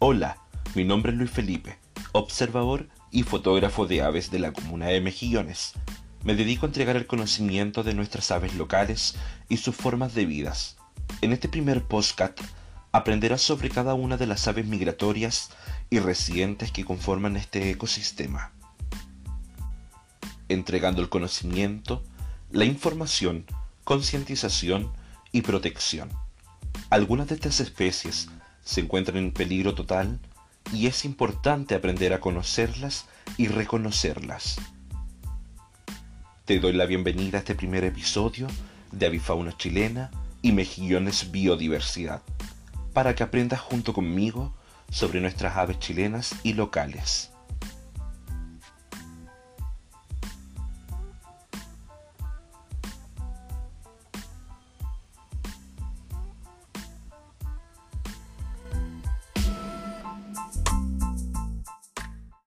Hola, mi nombre es Luis Felipe, observador y fotógrafo de aves de la comuna de Mejillones. Me dedico a entregar el conocimiento de nuestras aves locales y sus formas de vidas. En este primer postcat aprenderás sobre cada una de las aves migratorias y residentes que conforman este ecosistema. Entregando el conocimiento, la información, concientización y protección. Algunas de estas especies se encuentran en peligro total y es importante aprender a conocerlas y reconocerlas. Te doy la bienvenida a este primer episodio de Avifauna Chilena y Mejillones Biodiversidad, para que aprendas junto conmigo sobre nuestras aves chilenas y locales.